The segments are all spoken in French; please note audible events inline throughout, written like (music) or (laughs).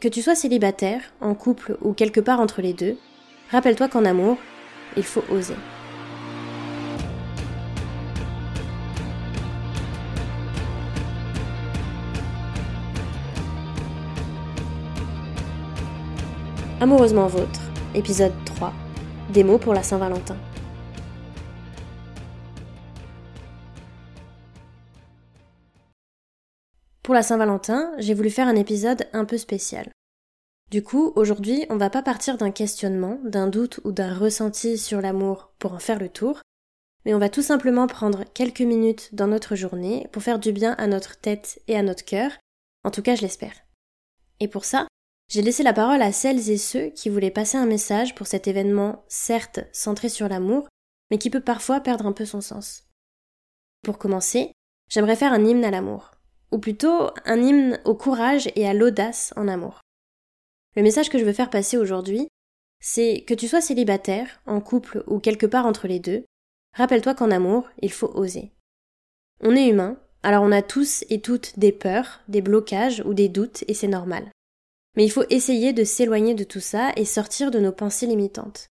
Que tu sois célibataire, en couple ou quelque part entre les deux, rappelle-toi qu'en amour, il faut oser. Amoureusement vôtre, épisode 3. Des mots pour la Saint-Valentin. Pour la Saint-Valentin, j'ai voulu faire un épisode un peu spécial. Du coup, aujourd'hui, on va pas partir d'un questionnement, d'un doute ou d'un ressenti sur l'amour pour en faire le tour, mais on va tout simplement prendre quelques minutes dans notre journée pour faire du bien à notre tête et à notre cœur, en tout cas je l'espère. Et pour ça, j'ai laissé la parole à celles et ceux qui voulaient passer un message pour cet événement certes centré sur l'amour, mais qui peut parfois perdre un peu son sens. Pour commencer, j'aimerais faire un hymne à l'amour ou plutôt un hymne au courage et à l'audace en amour. Le message que je veux faire passer aujourd'hui, c'est que tu sois célibataire, en couple ou quelque part entre les deux, rappelle-toi qu'en amour, il faut oser. On est humain, alors on a tous et toutes des peurs, des blocages ou des doutes, et c'est normal. Mais il faut essayer de s'éloigner de tout ça et sortir de nos pensées limitantes.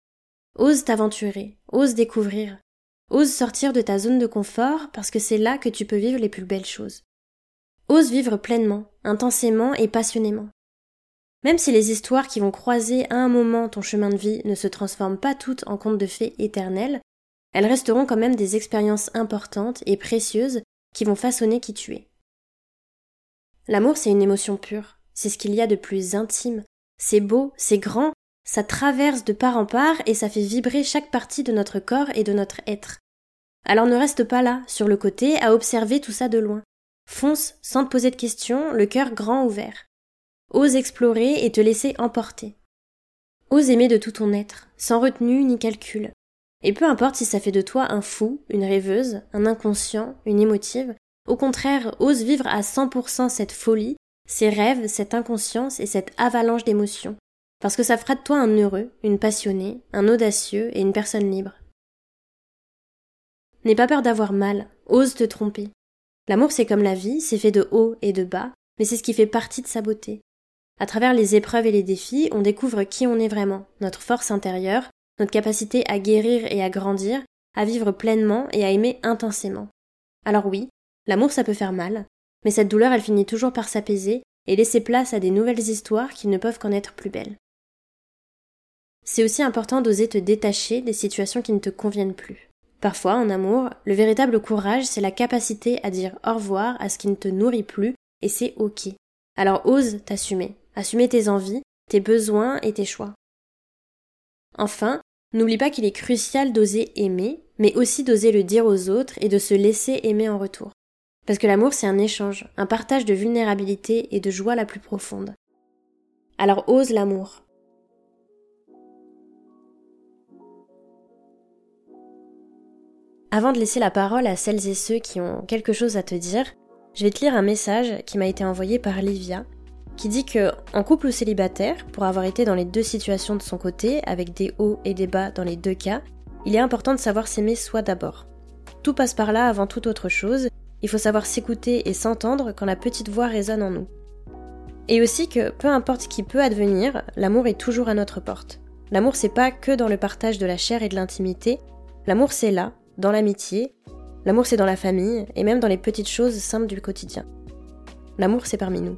Ose t'aventurer, ose découvrir, ose sortir de ta zone de confort parce que c'est là que tu peux vivre les plus belles choses. Ose vivre pleinement, intensément et passionnément. Même si les histoires qui vont croiser à un moment ton chemin de vie ne se transforment pas toutes en contes de fées éternels, elles resteront quand même des expériences importantes et précieuses qui vont façonner qui tu es. L'amour, c'est une émotion pure, c'est ce qu'il y a de plus intime, c'est beau, c'est grand, ça traverse de part en part et ça fait vibrer chaque partie de notre corps et de notre être. Alors ne reste pas là, sur le côté, à observer tout ça de loin. Fonce sans te poser de questions, le cœur grand ouvert. Ose explorer et te laisser emporter. Ose aimer de tout ton être, sans retenue ni calcul. Et peu importe si ça fait de toi un fou, une rêveuse, un inconscient, une émotive, au contraire, ose vivre à 100% cette folie, ces rêves, cette inconscience et cette avalanche d'émotions. Parce que ça fera de toi un heureux, une passionnée, un audacieux et une personne libre. N'aie pas peur d'avoir mal, ose te tromper. L'amour, c'est comme la vie, c'est fait de haut et de bas, mais c'est ce qui fait partie de sa beauté. À travers les épreuves et les défis, on découvre qui on est vraiment, notre force intérieure, notre capacité à guérir et à grandir, à vivre pleinement et à aimer intensément. Alors oui, l'amour ça peut faire mal, mais cette douleur elle finit toujours par s'apaiser et laisser place à des nouvelles histoires qui ne peuvent qu'en être plus belles. C'est aussi important d'oser te détacher des situations qui ne te conviennent plus. Parfois, en amour, le véritable courage, c'est la capacité à dire au revoir à ce qui ne te nourrit plus, et c'est ok. Alors ose t'assumer, assumer tes envies, tes besoins et tes choix. Enfin, n'oublie pas qu'il est crucial d'oser aimer, mais aussi d'oser le dire aux autres et de se laisser aimer en retour. Parce que l'amour, c'est un échange, un partage de vulnérabilité et de joie la plus profonde. Alors ose l'amour, Avant de laisser la parole à celles et ceux qui ont quelque chose à te dire, je vais te lire un message qui m'a été envoyé par Livia, qui dit que, en couple ou célibataire, pour avoir été dans les deux situations de son côté, avec des hauts et des bas dans les deux cas, il est important de savoir s'aimer soi d'abord. Tout passe par là avant toute autre chose, il faut savoir s'écouter et s'entendre quand la petite voix résonne en nous. Et aussi que, peu importe qui peut advenir, l'amour est toujours à notre porte. L'amour c'est pas que dans le partage de la chair et de l'intimité, l'amour c'est là, dans l'amitié, l'amour c'est dans la famille et même dans les petites choses simples du quotidien. L'amour c'est parmi nous.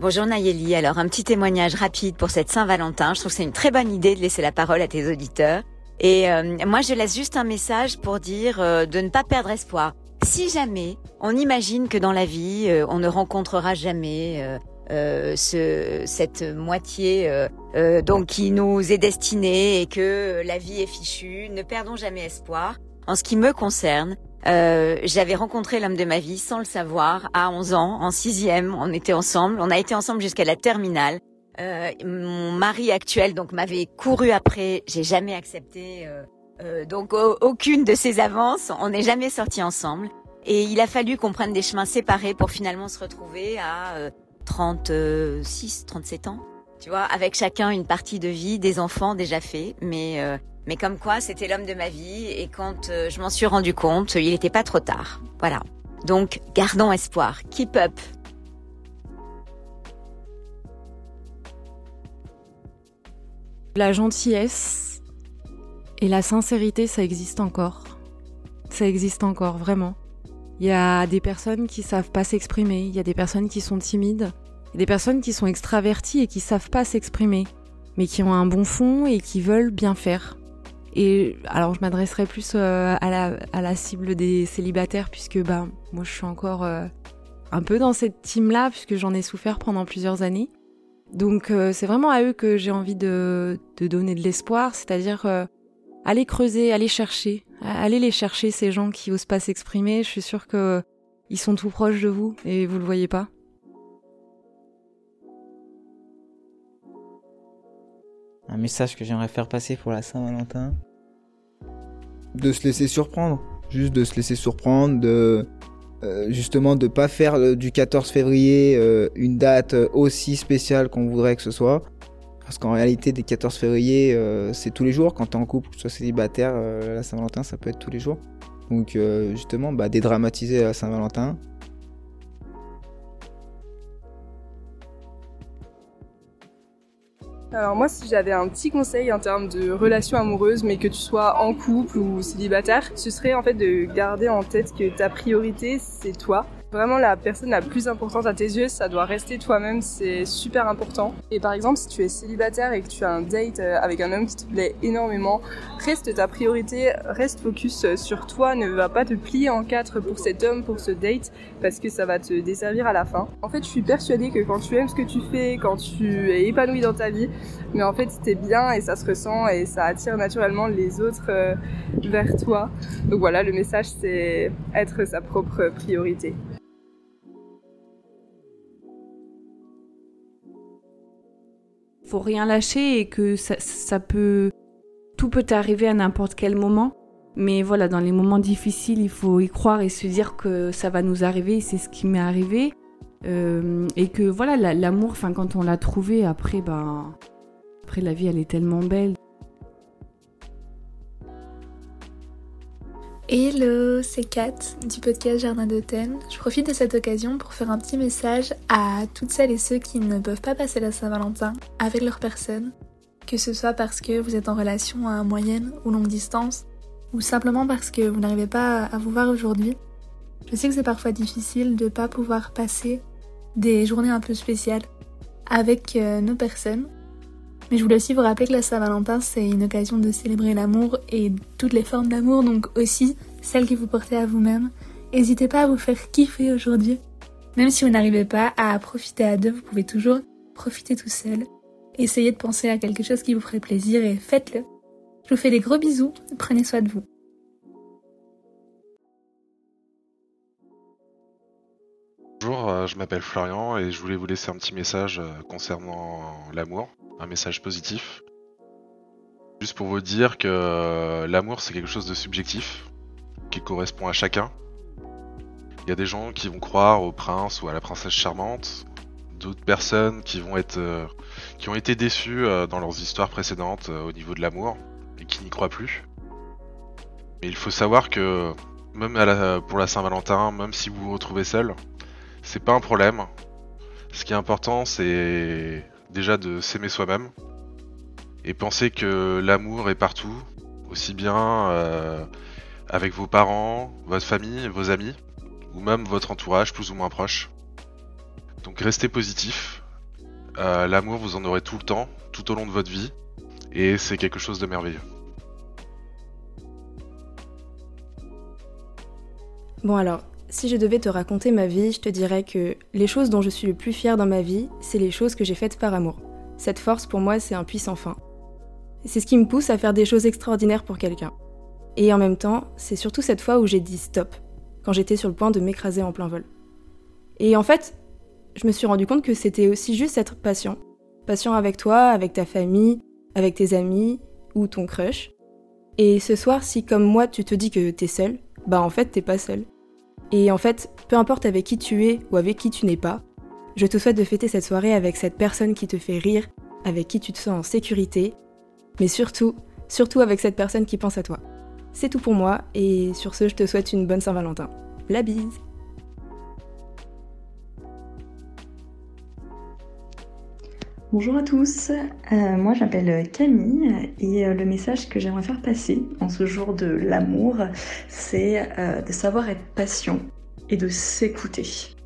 Bonjour Nayeli, alors un petit témoignage rapide pour cette Saint-Valentin. Je trouve que c'est une très bonne idée de laisser la parole à tes auditeurs. Et euh, moi je laisse juste un message pour dire euh, de ne pas perdre espoir. Si jamais on imagine que dans la vie euh, on ne rencontrera jamais euh, ce, cette moitié euh, euh, donc qui nous est destinée et que la vie est fichue. Ne perdons jamais espoir. En ce qui me concerne, j'avais rencontré l'homme de ma vie sans le savoir à 11 ans, en sixième. On était ensemble. On a été ensemble jusqu'à la terminale. mon mari actuel donc m'avait couru après. J'ai jamais accepté donc aucune de ses avances. On n'est jamais sortis ensemble. Et il a fallu qu'on prenne des chemins séparés pour finalement se retrouver à 36, 37 ans. Tu vois, avec chacun une partie de vie, des enfants déjà faits, mais euh, Mais comme quoi, c'était l'homme de ma vie et quand euh, je m'en suis rendu compte, il n'était pas trop tard. Voilà. Donc, gardons espoir. Keep up. La gentillesse et la sincérité, ça existe encore. Ça existe encore, vraiment. Il y a des personnes qui savent pas s'exprimer, il y a des personnes qui sont timides, des personnes qui sont extraverties et qui savent pas s'exprimer, mais qui ont un bon fond et qui veulent bien faire. Et alors je m'adresserai plus euh, à, la, cible des célibataires puisque bah moi je suis encore euh, un peu dans cette team là puisque j'en ai souffert pendant plusieurs années. Donc euh, c'est vraiment à eux que j'ai envie de, de donner de l'espoir, c'est-à-dire aller creuser, aller chercher, aller les chercher ces gens qui osent pas s'exprimer. Je suis sûre que ils sont tout proches de vous et vous le voyez pas. Un message que j'aimerais faire passer pour la Saint-Valentin. De se laisser surprendre, juste de se laisser surprendre, de euh, justement de pas faire euh, du 14 février euh, une date aussi spéciale qu'on voudrait que ce soit. Parce qu'en réalité, des 14 février, c'est tous les jours. Quand t'es en couple, que tu sois célibataire, la Saint-Valentin, ça peut être tous les jours. Donc justement, bah, dédramatiser la Saint-Valentin, Alors moi, si j'avais un petit conseil en termes de relation amoureuse, mais que tu sois en couple ou célibataire, ce serait en fait de garder en tête que ta priorité, c'est toi. Vraiment, la personne la plus importante à tes yeux, ça doit rester toi-même, c'est super important. Et par exemple, si tu es célibataire et que tu as un date euh, avec un homme qui te plaît énormément, reste ta priorité, reste focus sur toi, ne va pas te plier en quatre pour cet homme, pour ce date, parce que ça va te desservir à la fin. En fait, je suis persuadée que quand tu aimes ce que tu fais, quand tu es épanoui dans ta vie, mais en fait, c'était bien et ça se ressent et ça attire naturellement les autres euh, vers toi. Donc voilà, le message, c'est être sa propre priorité. Faut rien lâcher et que ça, peut. Tout peut arriver à n'importe quel moment. Mais voilà, dans les moments difficiles, il faut y croire et se dire que ça va nous arriver. C'est ce qui m'est arrivé. Euh, et que voilà, l'amour, enfin, quand on l'a trouvé, après, ben. Après, la vie, elle est tellement belle. Hello, c'est Kat du podcast Jardin d'Automne. Je profite de cette occasion pour faire un petit message à toutes celles et ceux qui ne peuvent pas passer la Saint-Valentin avec leur personne, que ce soit parce que vous êtes en relation à moyenne ou longue distance, ou simplement parce que vous n'arrivez pas à vous voir aujourd'hui. Je sais que c'est parfois difficile de ne pas pouvoir passer des journées un peu spéciales avec euh, nos personnes, mais je voulais aussi vous rappeler que la Saint-Valentin, c'est une occasion de célébrer l'amour et toutes les formes d'amour, donc aussi celles que vous portez à vous-même. N'hésitez pas à vous faire kiffer aujourd'hui. Même si vous n'arrivez pas à profiter à deux, vous pouvez toujours profiter tout seul. Essayez de penser à quelque chose qui vous ferait plaisir et faites-le. Je vous fais des gros bisous, prenez soin de vous. Bonjour, euh, je m'appelle Florian et je voulais vous laisser un petit message euh, concernant l'amour un message positif. Juste pour vous dire que euh, l'amour c'est quelque chose de subjectif, qui correspond à chacun. Il y a des gens qui vont croire au prince ou à la princesse charmante, d'autres personnes qui vont être qui ont été déçues dans leurs histoires précédentes au niveau de l'amour et qui n'y croient plus. Mais il faut savoir que même pour la Saint-Valentin, même si vous vous retrouvez seul, c'est pas un problème. Ce qui est important, c'est déjà de s'aimer soi-même et penser que l'amour est partout, aussi bien euh, avec vos parents, votre famille, vos amis, ou même votre entourage plus ou moins proche. Donc restez positif. Euh, l'amour, vous en aurez tout le temps, tout au long de votre vie, et c'est quelque chose de merveilleux. Bon alors, si je devais te raconter ma vie, je te dirais que les choses dont je suis le plus fière dans ma vie, c'est les choses que j'ai faites par amour. Cette force, pour moi, c'est un puissant fin. C'est ce qui me pousse à faire des choses extraordinaires pour quelqu'un. Et en même temps, c'est surtout cette fois où j'ai dit stop, quand j'étais sur le point de m'écraser en plein vol. Et en fait, je me suis rendu compte que c'était aussi juste être patient. Patient avec toi, avec ta famille, avec tes amis ou ton crush. Et ce soir, si comme moi tu te dis que t'es seul, bah en fait t'es pas seul. Et en fait, peu importe avec qui tu es ou avec qui tu n'es pas, je te souhaite de fêter cette soirée avec cette personne qui te fait rire, avec qui tu te sens en sécurité, mais surtout, surtout avec cette personne qui pense à toi. C'est tout pour moi, et sur ce, je te souhaite une bonne Saint-Valentin. La bise Bonjour à tous, euh, moi j'appelle Camille et euh, le message que j'aimerais faire passer en ce jour de l'amour, c'est euh, de savoir être patient et de s'écouter.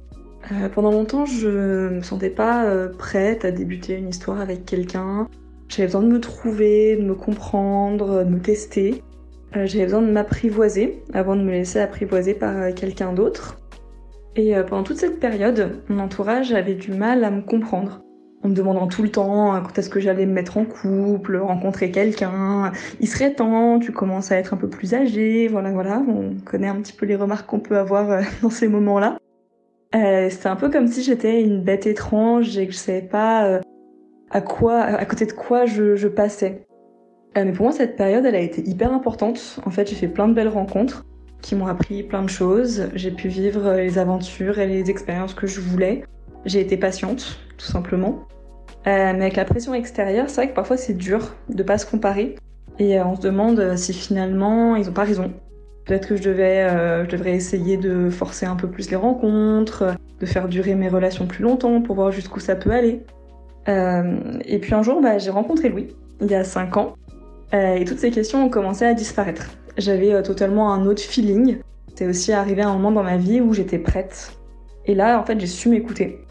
pendant longtemps, je me sentais pas prête à débuter une histoire avec quelqu'un. J'avais besoin de me trouver, de me comprendre, de me tester. J'avais besoin de m'apprivoiser avant de me laisser apprivoiser par quelqu'un d'autre. Et pendant toute cette période, mon entourage avait du mal à me comprendre en me demandant tout le temps euh, quand est-ce que j'allais me mettre en couple, rencontrer quelqu'un. Il serait temps, tu commences à être un peu plus âgé, voilà, voilà. On connaît un petit peu les remarques qu'on peut avoir euh, (laughs) dans ces moments-là. Euh, C'était un peu comme si j'étais une bête étrange et que je savais pas euh, à quoi, à côté de quoi je, je passais. mais pour moi, cette période, elle a été hyper importante. En fait, j'ai fait plein de belles rencontres qui m'ont appris plein de choses. J'ai pu vivre les aventures et les expériences que je voulais. J'ai été patiente, tout simplement. Euh, mais avec la pression extérieure, c'est vrai que parfois c'est dur de pas se comparer. Et euh, on se demande euh, si finalement ils ont pas raison. Peut-être que je, devais, je devrais essayer de forcer un peu plus les rencontres, de faire durer mes relations plus longtemps pour voir jusqu'où ça peut aller. et puis un jour, bah, j'ai rencontré Louis, il y a 5 ans, et toutes ces questions ont commencé à disparaître. J'avais totalement un autre feeling. C'est aussi arrivé un moment dans ma vie où j'étais prête. Et là, en fait, j'ai su m'écouter.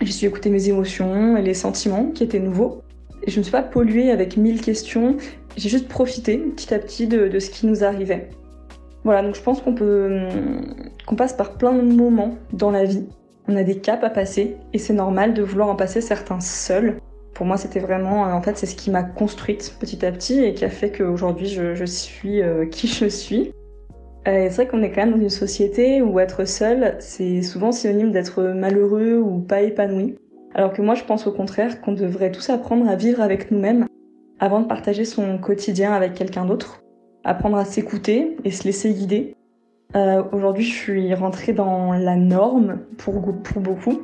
J'ai su écouter mes émotions et les sentiments qui étaient nouveaux. Et je ne me suis pas polluée avec mille questions, j'ai juste profité petit à petit de, ce qui nous arrivait. Voilà, donc je pense qu'on peut, qu'on passe par plein de moments dans la vie. On a des caps à passer et c'est normal de vouloir en passer certains seuls. Pour moi, c'était vraiment, en fait, c'est ce qui m'a construite petit à petit et qui a fait qu'aujourd'hui, je, je suis euh, qui je suis. Euh, c'est vrai qu'on est quand même dans une société où être seul, c'est souvent synonyme d'être malheureux ou pas épanoui. Alors que moi, je pense au contraire qu'on devrait tous apprendre à vivre avec nous-mêmes avant de partager son quotidien avec quelqu'un d'autre. Apprendre à s'écouter et se laisser guider. Euh, Aujourd'hui, je suis rentrée dans la norme pour, beaucoup.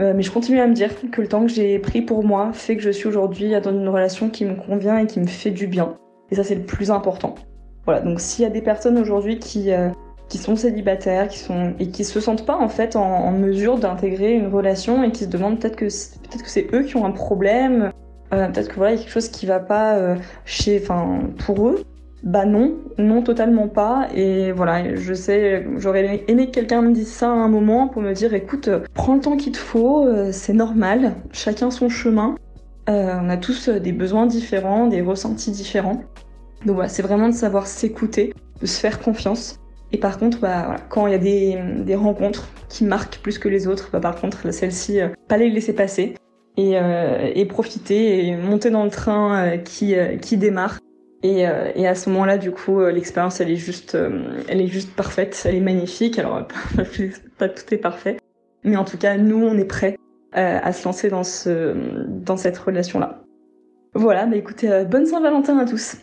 Euh, mais je continue à me dire que le temps que j'ai pris pour moi fait que je suis aujourd'hui dans une relation qui me convient et qui me fait du bien. Et ça, c'est le plus important. Voilà, donc s'il y a des personnes aujourd'hui qui, euh, qui sont célibataires qui sont, et qui se sentent pas en fait en, mesure d'intégrer une relation et qui se demandent peut-être que que c'est eux qui ont un problème, euh, peut-être que voilà il y a quelque chose qui va pas euh, chez, enfin pour eux, bah non, non totalement pas. Et voilà, je sais, j'aurais aimé que quelqu'un me dise ça à un moment pour me dire écoute, prends le temps qu'il te faut, c'est normal, chacun son chemin. on a tous des besoins différents, des ressentis différents. Donc voilà, c'est vraiment de savoir s'écouter, de se faire confiance. Et par contre, bah, quand il y a des, rencontres qui marquent plus que les autres, bah, par contre, celle-ci, euh, pas les laisser passer et, euh, et, profiter et monter dans le train euh, qui, qui démarre. Et, et à ce moment-là, du coup, l'expérience, elle est juste, elle est juste parfaite, elle est magnifique. Alors, (laughs) pas tout est parfait, mais en tout cas, nous, on est prêts à se lancer dans ce, dans cette relation-là. Voilà, bah écoutez, bonne Saint-Valentin à tous.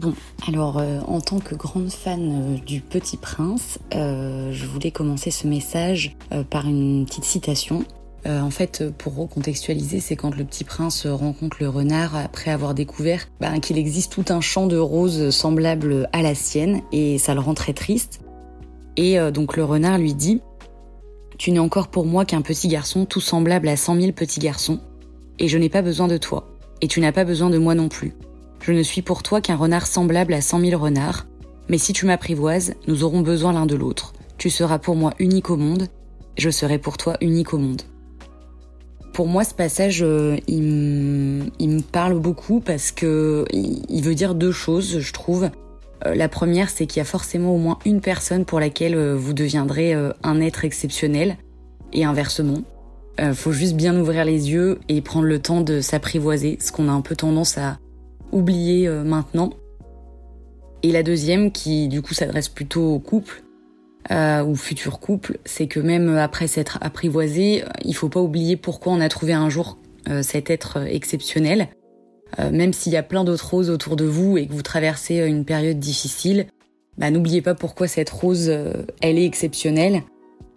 Bon, alors euh, en tant que grande fan euh, du Petit Prince, euh, je voulais commencer ce message par une petite citation. en fait, pour recontextualiser, c'est quand le Petit Prince rencontre le renard après avoir découvert ben, qu'il existe tout un champ de roses semblable à la sienne, et ça le rend très triste. Et donc le renard lui dit Tu n'es encore pour moi qu'un petit garçon tout semblable à cent mille petits garçons, et je n'ai pas besoin de toi, et tu n'as pas besoin de moi non plus. Je ne suis pour toi qu'un renard semblable à cent mille renards, mais si tu m'apprivoises, nous aurons besoin l'un de l'autre. Tu seras pour moi unique au monde, je serai pour toi unique au monde. Pour moi, ce passage, euh, il, me parle beaucoup parce que il veut dire deux choses, je trouve. Euh, la première, c'est qu'il y a forcément au moins une personne pour laquelle euh, vous deviendrez un être exceptionnel, et inversement. faut juste bien ouvrir les yeux et prendre le temps de s'apprivoiser, ce qu'on a un peu tendance à, oublié euh, maintenant. Et la deuxième, qui du coup s'adresse plutôt au couple, euh, ou futur couple, c'est que même après s'être apprivoisé, il faut pas oublier pourquoi on a trouvé un jour euh, cet être exceptionnel. même s'il y a plein d'autres roses autour de vous et que vous traversez une période difficile, bah, n'oubliez pas pourquoi cette rose, elle est exceptionnelle.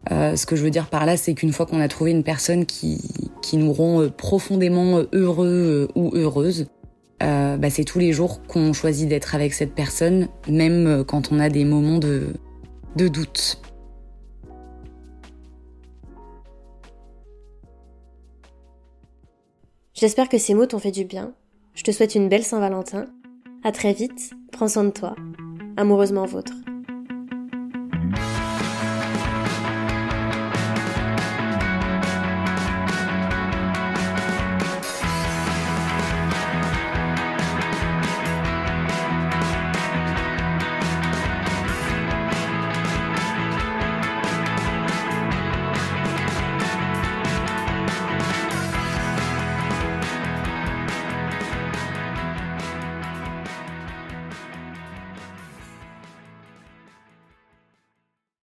ce que je veux dire par là, c'est qu'une fois qu'on a trouvé une personne qui, qui nous rend profondément heureux ou heureuse, bah, c'est tous les jours qu'on choisit d'être avec cette personne, même quand on a des moments de, de doute. J'espère que ces mots t'ont fait du bien. Je te souhaite une belle Saint-Valentin. À très vite, prends soin de toi. Amoureusement vôtre.